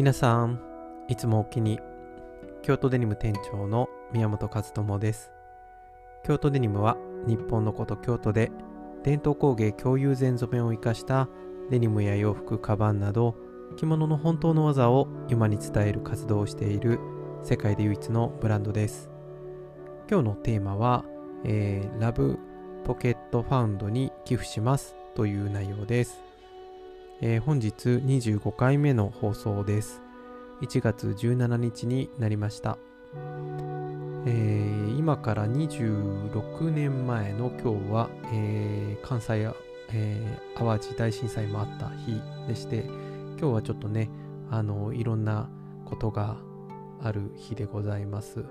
皆さんいつもお気に京都デニム店長の宮本和智です。京都デニムは日本のこと京都で伝統工芸共有前染めを生かしたデニムや洋服カバンなど着物の本当の技を今に伝える活動をしている世界で唯一のブランドです。今日のテーマは、えー、ラブポケットファウンドに寄付しますという内容です、えー、本日25回目の放送です。1月17日になりました、えー、今から26年前の今日は、えー、関西、えー、淡路大震災もあった日でして今日はちょっとねあのいろんなことがある日でございます。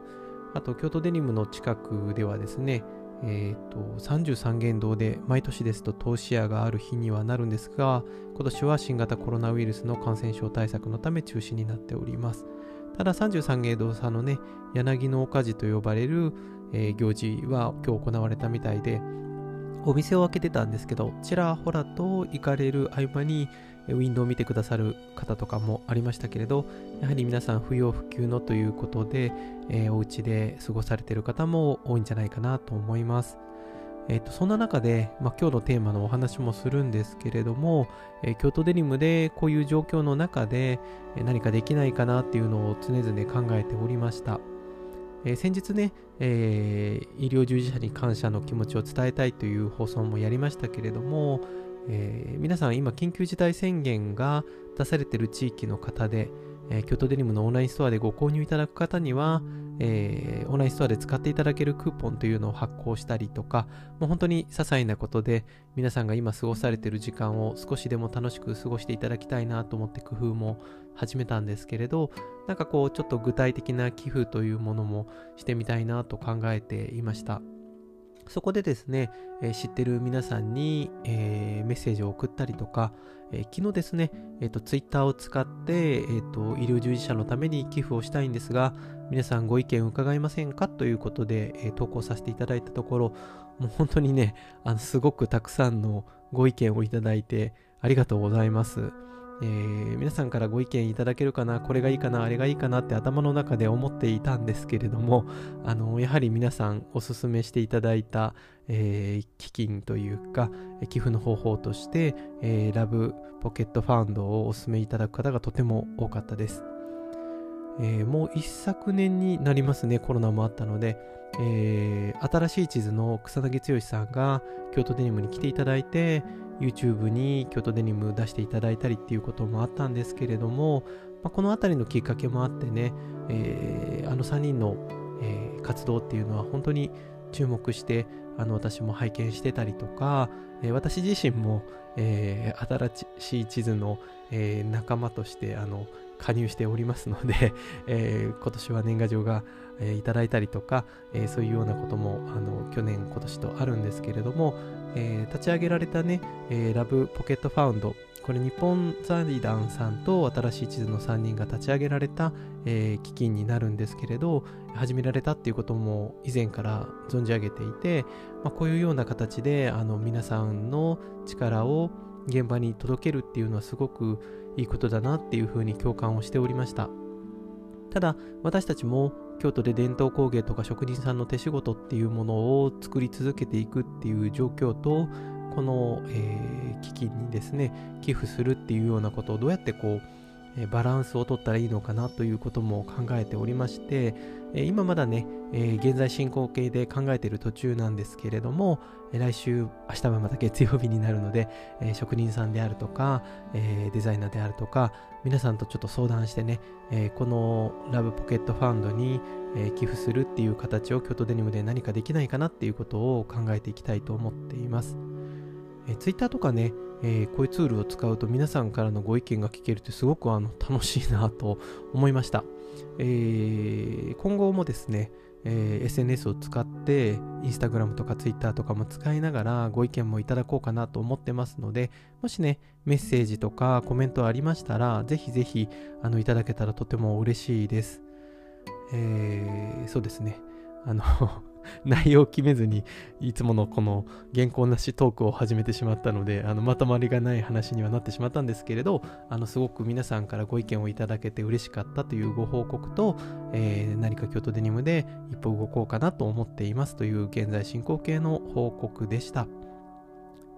あと京都デニムの近くではですねえーと、33元堂で毎年ですと投資屋がある日にはなるんですが今年は新型コロナウイルスの感染症対策のため中止になっております。ただ33元堂さんのね柳の岡寺と呼ばれる、えー、行事は今日行われたみたいでお店を開けてたんですけどちらほらと行かれる合間にウィンドウを見てくださる方とかもありましたけれどやはり皆さん不要不急のということで、えー、お家で過ごされている方も多いんじゃないかなと思います。えーと、そんな中で、まあ、今日のテーマのお話もするんですけれども、えー、京都デニムでこういう状況の中で何かできないかなっていうのを常々考えておりました。えー、先日ね、えー、医療従事者に感謝の気持ちを伝えたいという放送もやりましたけれども、えー、皆さん今緊急事態宣言が出されている地域の方で、えー、京都デニムのオンラインストアでご購入いただく方には、えー、オンラインストアで使っていただけるクーポンというのを発行したりとか、もう本当に些細なことで皆さんが今過ごされている時間を少しでも楽しく過ごしていただきたいなと思って工夫も始めたんですけれど、なんかこうちょっと具体的な寄付というものもしてみたいなと考えていました。そこでですね、えー、知ってる皆さんに、えー、メッセージを送ったりとか、えー、昨日ですね、えーと、ツイッターを使って、えーと、医療従事者のために寄付をしたいんですが、皆さんご意見伺いませんか？ということで、え、投稿させていただいたところ、もう本当にね、あのすごくたくさんのご意見をいただいてありがとうございます。えー、皆さんからご意見いただけるかな、これがいいかな、あれがいいかなって頭の中で思っていたんですけれども、あのやはり皆さんおすすめしていただいた、えー、基金というか、寄付の方法として、えー、ラブポケットファンドをお勧めいただく方がとても多かったです。えー、もう一昨年になりますね、コロナもあったので、えー、新しい地図の草薙剛さんが京都デニムに来ていただいて、YouTube に京都デニム出していただいたりっていうこともあったんですけれども、まあ、この辺りのきっかけもあってね、えー、あの3人の、えー、活動っていうのは本当に注目してあの私も拝見してたりとか、えー、私自身も、え新しい地図の、え仲間としてあの加入しておりますので、え今年は年賀状が、えいただいたりとか、えそういうようなこともあの去年今年とあるんですけれども、え、立ち上げられたね、え、ラブポケットファウンド、これ日本財団さんと新しい地図の3人が立ち上げられた、えー、基金になるんですけれど、始められたっていうことも以前から存じ上げていて、まあ、こういうような形であの皆さんの力を現場に届けるっていうのはすごくいいことだなっていうふうに共感をしておりました。ただ私たちも京都で伝統工芸とか職人さんの手仕事っていうものを作り続けていくっていう状況とこの、えー、基金にですね寄付するっていうようなことをどうやってこうえバランスを取ったらいいのかなということも考えておりまして、え今まだね、え現在進行形で考えている途中なんですけれども、え来週、明日はまた月曜日になるので、え職人さんであるとか、えデザイナーであるとか、皆さんとちょっと相談してね、えこのラブポケットファンドに、え寄付するっていう形を京都デニムで何かできないかなっていうことを考えていきたいと思っています。え Twitter とかね、えー、こういうツールを使うと皆さんからのご意見が聞けるってすごくあの楽しいなと思いました。えー、今後もですね、えー、SNS を使って、Instagram とか Twitter とかも使いながらご意見もいただこうかなと思ってますので、もしね、メッセージとかコメントありましたら、ぜひぜひあのいただけたらとても嬉しいです。えー、そうですね。あの 内容を決めずにいつものこの原稿なしトークを始めてしまったのであのまとまりがない話にはなってしまったんですけれどあのすごく皆さんからご意見をいただけて嬉しかったというご報告と、えー、何か京都デニムで一歩動こうかなと思っていますという現在進行形の報告でした。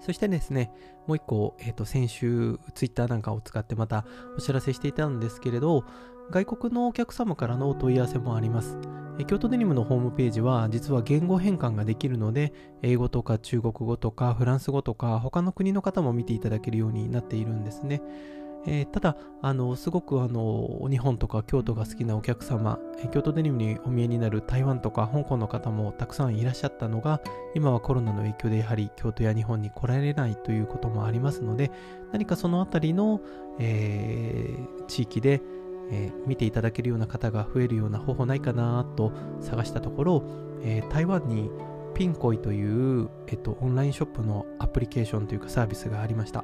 そしてですね、もう一個、えっ、ー、と、先週、ツイッターなんかを使ってまたお知らせしていたんですけれど、外国のお客様からのお問い合わせもあります。京都デニムのホームページは実は言語変換ができるので英語とか中国語とかフランス語とか他の国の方も見ていただけるようになっているんですね。えー、ただ、あの、すごくあの、日本とか京都が好きなお客様、え、京都デニムにお見えになる台湾とか香港の方もたくさんいらっしゃったのが、今はコロナの影響でやはり京都や日本に来られないということもありますので、何かそのあたりの、えー、地域で、えー、見ていただけるような方が増えるような方法ないかなと探したところ、えー、台湾にピンコイという、えっと、オンラインショップのアプリケーションというかサービスがありました。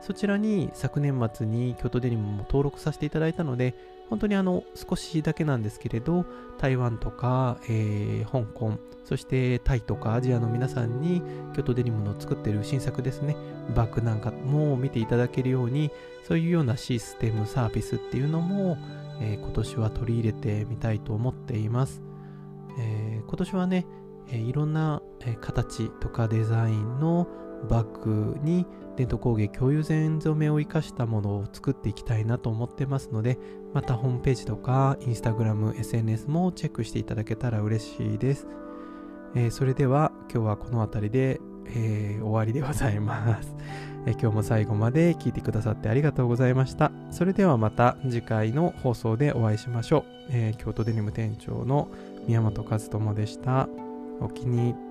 そちらに昨年末に京都デニムも登録させていただいたので、本当にあの少しだけなんですけれど、台湾とか、えー、香港、そしてタイとかアジアの皆さんに京都デニムの作ってる新作ですね、バッグなんかも見ていただけるように、そういうようなシステム、サービスっていうのも、えー、今年は取り入れてみたいと思っています。えー、今年はね、えー、いろんな、形とかデザインのバッグに伝統工芸共有前染めを生かしたものを作っていきたいなと思ってますので、またホームページとかインスタグラム、SNS もチェックしていただけたら嬉しいです。えー、それでは今日はこの辺りで、えー、終わりでございます、えー、今日も最後まで聞いてくださってありがとうございました。それではまた次回の放送でお会いしましょう。え京都デニム店長の宮本和智でした。お気に入り